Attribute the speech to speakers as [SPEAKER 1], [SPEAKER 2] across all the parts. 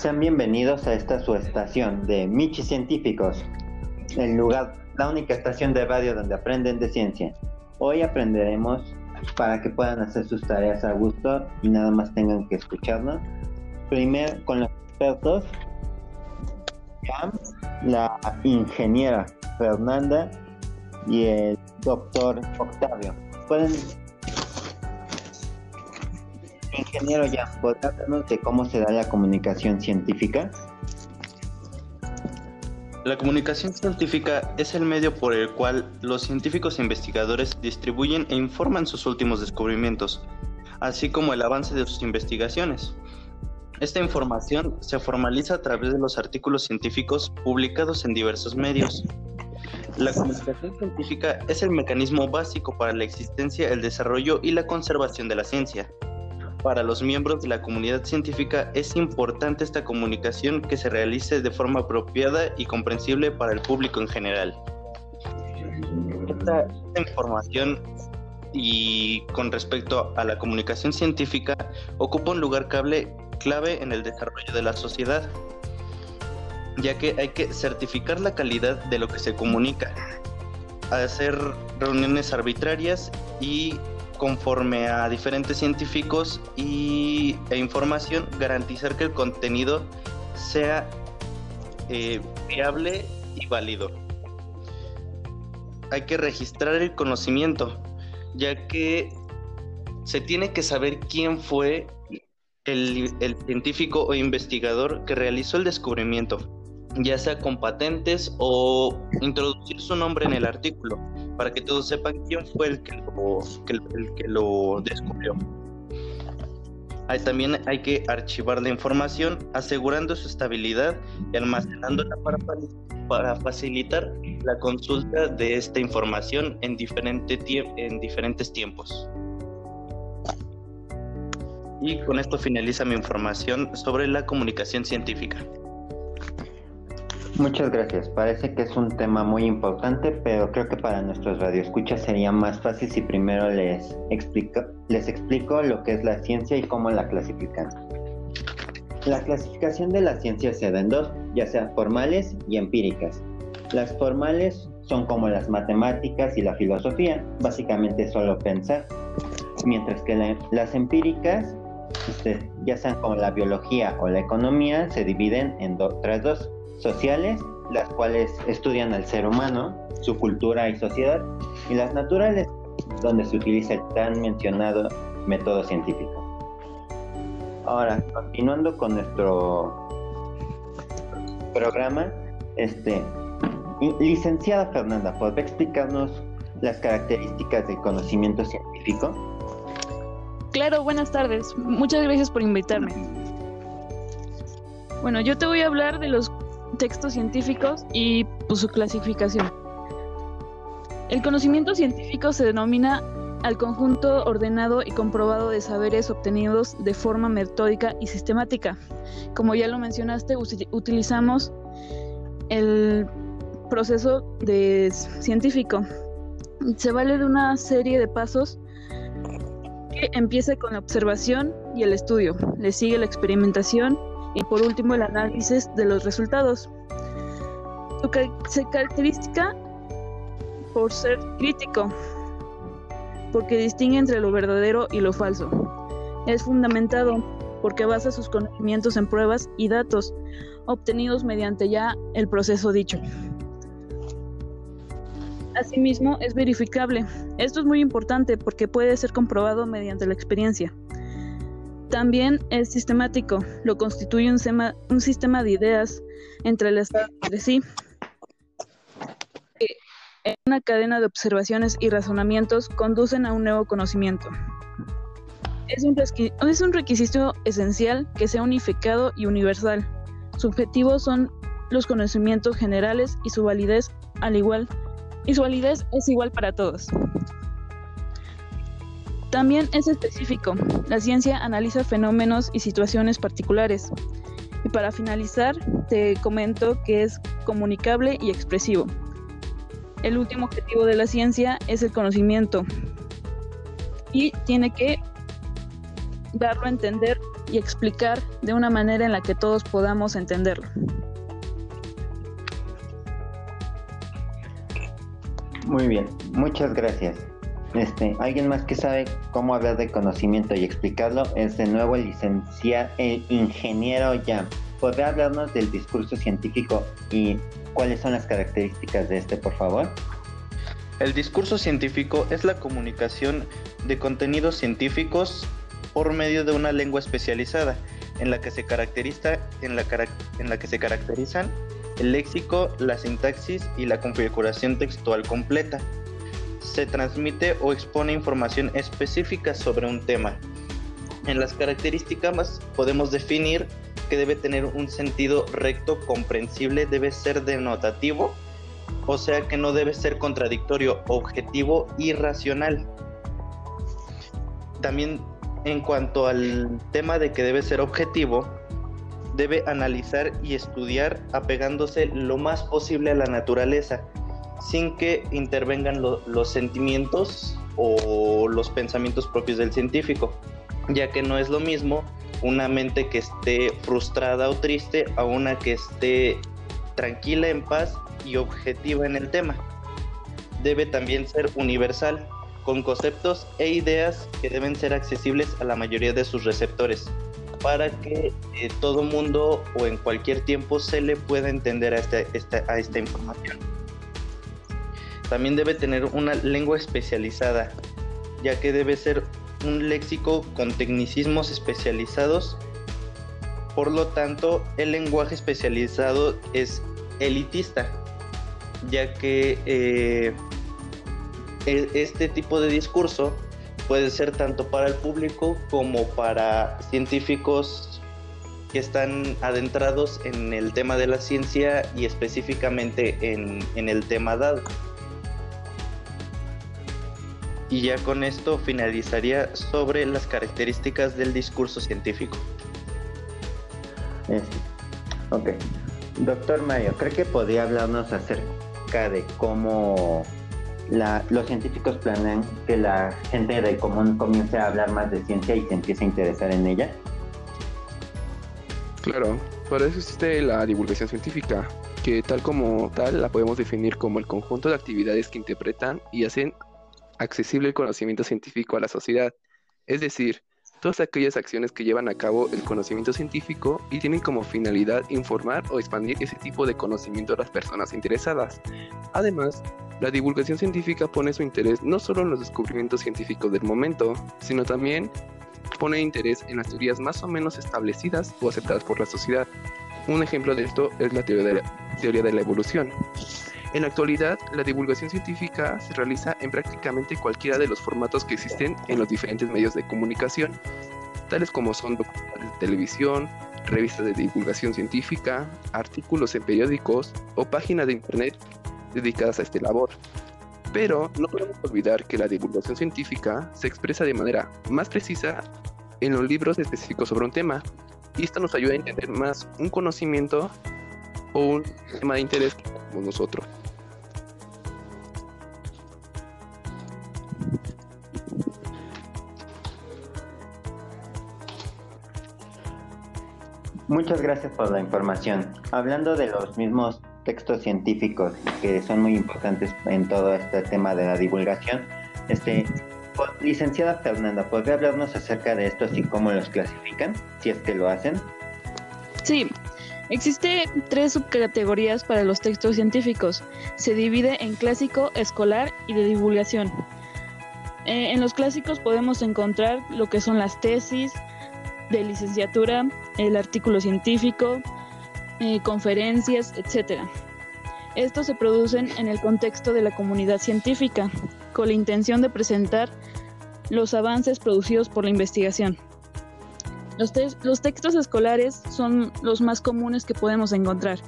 [SPEAKER 1] Sean bienvenidos a esta su estación de Michi Científicos, el lugar, la única estación de radio donde aprenden de ciencia. Hoy aprenderemos para que puedan hacer sus tareas a gusto y nada más tengan que escucharnos. Primero con los expertos, la ingeniera Fernanda y el doctor Octavio. Pueden Ingeniero ya, ¿podría hablarnos de cómo se da la comunicación científica?
[SPEAKER 2] La comunicación científica es el medio por el cual los científicos e investigadores distribuyen e informan sus últimos descubrimientos, así como el avance de sus investigaciones. Esta información se formaliza a través de los artículos científicos publicados en diversos medios. La comunicación científica es el mecanismo básico para la existencia, el desarrollo y la conservación de la ciencia. Para los miembros de la comunidad científica es importante esta comunicación que se realice de forma apropiada y comprensible para el público en general. Esta, información y con respecto a la comunicación científica ocupa un lugar clave, clave en el desarrollo de la sociedad, ya que hay que certificar la calidad de lo que se comunica, hacer reuniones arbitrarias y conforme a diferentes científicos y, e información, garantizar que el contenido sea eh, viable y válido. Hay que registrar el conocimiento, ya que se tiene que saber quién fue el científico o investigador que realizó el descubrimiento, ya sea con patentes o introducir su nombre en el artículo para que todos sepan quién fue el que lo, el, que lo descubrió. también hay que archivar la información asegurando su estabilidad y almacenándola para, para facilitar la consulta de esta información en, en diferentes tiempos. Y con esto finaliza mi información sobre la comunicación científica.
[SPEAKER 1] Muchas gracias. Parece que es un tema muy importante, pero creo que para nuestros radioescuchas sería más fácil si primero les explico, les explico lo que es la ciencia y cómo la clasifican. La clasificación de la ciencia se da en dos, ya sea formales y empíricas. Las formales son como las matemáticas y la filosofía, básicamente solo pensar, mientras que las empíricas, este, ya sean como la biología o la economía, se dividen en otras dos sociales, las cuales estudian al ser humano, su cultura y sociedad, y las naturales, donde se utiliza el tan mencionado método científico. Ahora, continuando con nuestro programa, este, licenciada Fernanda, ¿podría explicarnos las características del conocimiento científico?
[SPEAKER 3] Claro, buenas tardes. Muchas gracias por invitarme. Bueno, yo te voy a hablar de los textos científicos y pues, su clasificación. El conocimiento científico se denomina al conjunto ordenado y comprobado de saberes obtenidos de forma metódica y sistemática. Como ya lo mencionaste, utilizamos el proceso de científico. Se vale de una serie de pasos que empieza con la observación y el estudio. Le sigue la experimentación y por último el análisis de los resultados. Su se caracteriza por ser crítico, porque distingue entre lo verdadero y lo falso. Es fundamentado porque basa sus conocimientos en pruebas y datos obtenidos mediante ya el proceso dicho. Asimismo, es verificable. Esto es muy importante porque puede ser comprobado mediante la experiencia. También es sistemático, lo constituye un, sistema de ideas entrelazadas entre sí. En una cadena de observaciones y razonamientos conducen a un nuevo conocimiento. Es un, es un requisito esencial que sea unificado y universal. Su objetivo son los conocimientos generales y su validez al igual y su validez es igual para todos. También es específico. La ciencia analiza fenómenos y situaciones particulares. Y para finalizar, te comento que es comunicable y expresivo. El último objetivo de la ciencia es el conocimiento y tiene que darlo a entender y explicar de una manera en la que todos podamos entenderlo.
[SPEAKER 1] Muy bien, muchas gracias. Este, alguien más que sabe cómo hablar de conocimiento y explicarlo es de nuevo el ingeniero Yam. ¿Podría hablarnos del discurso científico y cuáles son las características de este, por favor?
[SPEAKER 2] El discurso científico es la comunicación de contenidos científicos por medio de una lengua especializada en la que se caracteriza en la que se caracterizan el léxico, la sintaxis y la configuración textual completa. Se transmite o expone información específica sobre un tema. En las características podemos definir que debe tener un sentido recto, comprensible, debe ser denotativo, o sea que no debe ser contradictorio, objetivo y racional. También en cuanto al tema de que debe ser objetivo, debe analizar y estudiar apegándose lo más posible a la naturaleza, sin que intervengan los sentimientos o los pensamientos propios del científico, ya que no es lo mismo una mente que esté frustrada o triste a una que esté tranquila, en paz y objetiva en el tema. Debe también ser universal, con conceptos e ideas que deben ser accesibles a la mayoría de sus receptores, para que eh, todo mundo o en cualquier tiempo se le pueda entender a esta, a esta información. También debe tener una lengua especializada, ya que debe ser un léxico con tecnicismos especializados. Por lo tanto, el lenguaje especializado es elitista, ya que eh, e, este tipo de discurso puede ser tanto para el público como para científicos que están adentrados en el tema de la ciencia y específicamente en, en el tema dado. Y ya con esto finalizaría sobre las características del discurso científico.
[SPEAKER 1] Ok. Doctor Mario, ¿cree que podría hablarnos acerca de cómo los científicos planean que la gente del común comience a hablar más de ciencia y se empiece a interesar en ella?
[SPEAKER 4] Claro, para eso existe la divulgación científica, que tal como tal la podemos definir como el conjunto de actividades que interpretan y hacen accesible el conocimiento científico a la sociedad, es decir, todas aquellas acciones que llevan a cabo el conocimiento científico y tienen como finalidad informar o expandir ese tipo de conocimiento a las personas interesadas. Además, la divulgación científica pone su interés no solo en los descubrimientos científicos del momento, sino también pone interés en las teorías más o menos establecidas o aceptadas por la sociedad. Un ejemplo de esto es la teoría de la, teoría de la evolución. En la actualidad, la divulgación científica se realiza en prácticamente cualquiera de los formatos que existen en los diferentes medios de comunicación, tales como son documentales de televisión, revistas de divulgación científica, artículos en periódicos o páginas de internet dedicadas a este labor. Pero no podemos olvidar que la divulgación científica se expresa de manera más precisa en los libros específicos sobre un tema, y esto nos ayuda a entender más un conocimiento o un tema de interés tenemos nosotros.
[SPEAKER 1] Muchas gracias por la información. Hablando de los mismos textos científicos que son muy importantes en todo este tema de la divulgación, este, licenciada Fernanda, ¿podría hablarnos acerca de estos y cómo los clasifican, si es que lo hacen?
[SPEAKER 3] Sí, existe tres subcategorías para los textos científicos. Se divide en clásico, escolar y de divulgación. Eh, en los clásicos podemos encontrar lo que son las tesis, de licenciatura, el artículo científico, eh, conferencias, etc. Estos se producen en el contexto de la comunidad científica, con la intención de presentar los avances producidos por la investigación. Los, los textos escolares son los más comunes que podemos encontrar.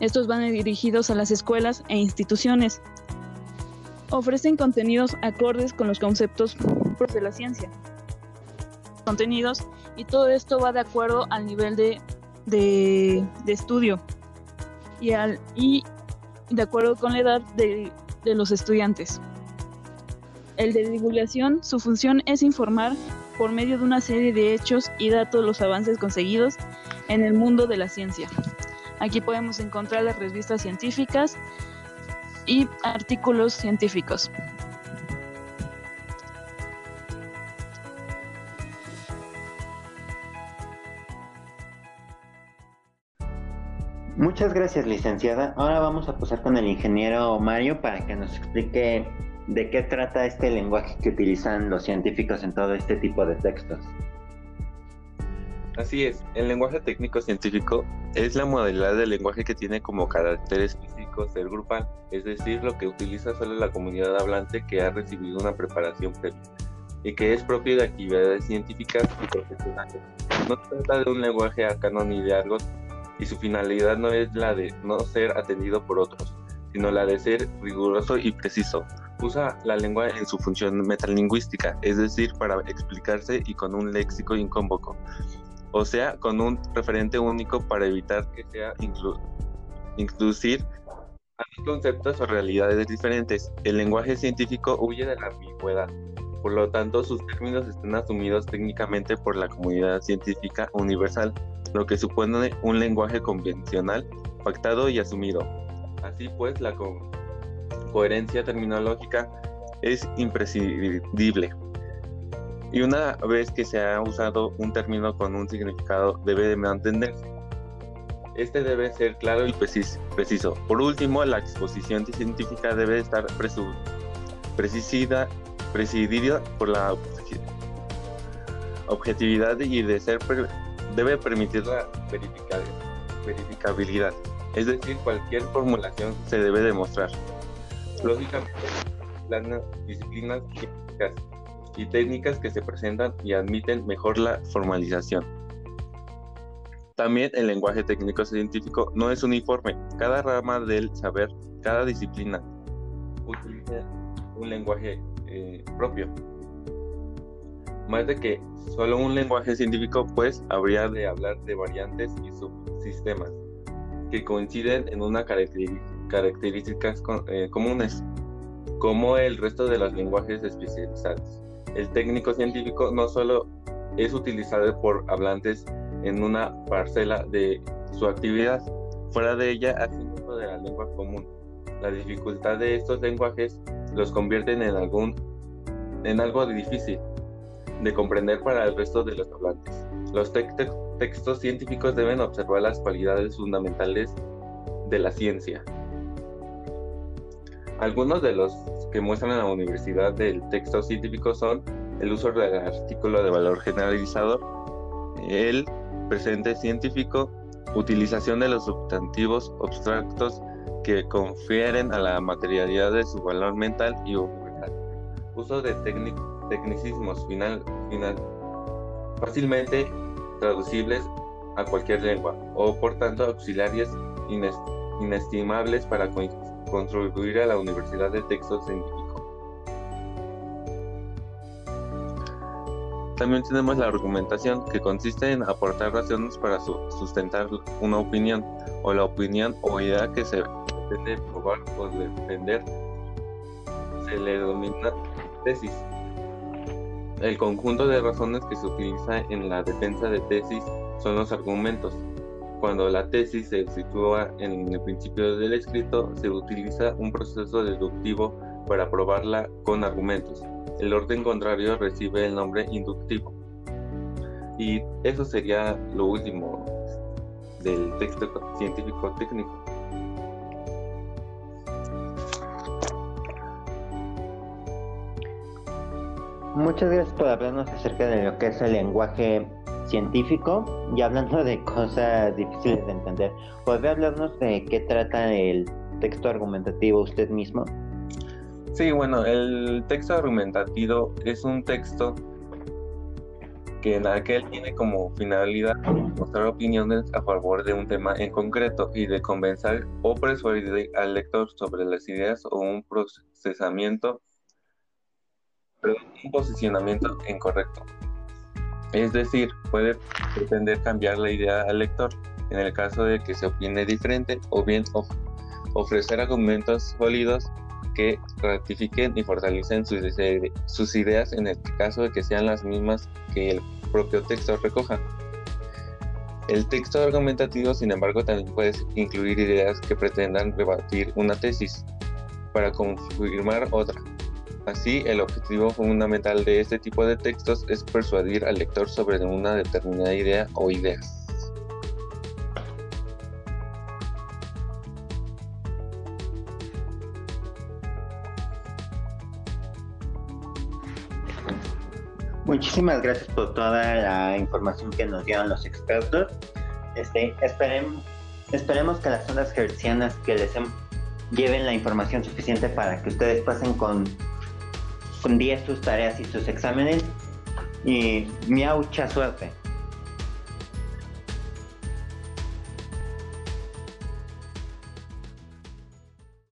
[SPEAKER 3] Estos van dirigidos a las escuelas e instituciones. Ofrecen contenidos acordes con los conceptos de la ciencia. Contenidos y todo esto va de acuerdo al nivel de, de, estudio y, al, y de acuerdo con la edad de, de los estudiantes. El de divulgación, su función es informar por medio de una serie de hechos y datos los avances conseguidos en el mundo de la ciencia. Aquí podemos encontrar las revistas científicas y artículos científicos.
[SPEAKER 1] Muchas gracias, licenciada. Ahora vamos a pasar con el ingeniero Mario para que nos explique de qué trata este lenguaje que utilizan los científicos en todo este tipo de textos.
[SPEAKER 5] Así es, el lenguaje técnico científico es la modalidad del lenguaje que tiene como caracteres físicos el grupal, es decir, lo que utiliza solo la comunidad hablante que ha recibido una preparación previa y que es propio de actividades científicas y profesionales. No se trata de un lenguaje a canon ni de algo y su finalidad no es la de no ser atendido por otros, sino la de ser riguroso y preciso. Usa la lengua en su función metalingüística, es decir, para explicarse y con un léxico incómboco, o sea, con un referente único para evitar que sea incluir conceptos o realidades diferentes. El lenguaje científico huye de la ambigüedad, por lo tanto sus términos están asumidos técnicamente por la comunidad científica universal lo que supone un lenguaje convencional, pactado y asumido. Así pues, la coherencia terminológica es imprescindible. Y una vez que se ha usado un término con un significado, debe de mantenerse. Este debe ser claro y preciso. Por último, la exposición científica debe estar precisida, presidida por la objetividad y de ser debe permitir la verificabilidad, es decir, cualquier formulación se debe demostrar. Lógicamente, las disciplinas y técnicas que se presentan y admiten mejor la formalización. También el lenguaje técnico científico no es uniforme. Cada rama del saber, cada disciplina utiliza un lenguaje eh, propio más de que solo un lenguaje científico, pues habría de hablar de variantes y subsistemas que coinciden en unas características eh, comunes, como el resto de los lenguajes especializados. El técnico científico no solo es utilizado por hablantes en una parcela de su actividad, fuera de ella hace uso de la lengua común. La dificultad de estos lenguajes los convierten en algún en algo difícil, de comprender para el resto de los hablantes. Los textos científicos deben observar las cualidades fundamentales de la ciencia. Algunos de los que muestran en la universidad del texto científico son el uso del artículo de valor generalizador, el presente científico, utilización de los sustantivos abstractos que confieren a la materialidad de su valor mental y universal, uso de tecnicismos final, fácilmente traducibles a cualquier lengua o por tanto auxiliares inestimables para contribuir a la Universidad de Texto Científico. También tenemos la argumentación, que consiste en aportar razones para sustentar una opinión, o la opinión o idea que se pretende probar o defender. Se le denomina tesis. El conjunto de razones que se utiliza en la defensa de tesis son los argumentos. Cuando la tesis se sitúa en el principio del escrito, se utiliza un proceso deductivo para probarla con argumentos. El orden contrario recibe el nombre inductivo. Y eso sería lo último del texto científico técnico.
[SPEAKER 1] Muchas gracias por hablarnos acerca de lo que es el lenguaje científico y hablando de cosas difíciles de entender. ¿Podría hablarnos de qué trata el texto argumentativo usted mismo?
[SPEAKER 5] Sí, bueno, el texto argumentativo es un texto que en aquel tiene como finalidad mostrar opiniones a favor de un tema en concreto y de convencer o persuadir al lector sobre las ideas o un procesamiento un posicionamiento incorrecto. Es decir, puede pretender cambiar la idea al lector en el caso de que se opine diferente o bien ofrecer argumentos sólidos que ratifiquen y fortalecen sus, sus ideas en el caso de que sean las mismas que el propio texto recoja. El texto argumentativo, sin embargo, también puede incluir ideas que pretendan rebatir una tesis para confirmar otra. Así, el objetivo fundamental de este tipo de textos es persuadir al lector sobre una determinada idea o ideas.
[SPEAKER 1] Muchísimas gracias por toda la información que nos dieron los expertos. Este, esperemos que las ondas hertzianas que les lleven la información suficiente para que ustedes pasen con, con 10 sus tareas y sus exámenes. Y mucha suerte.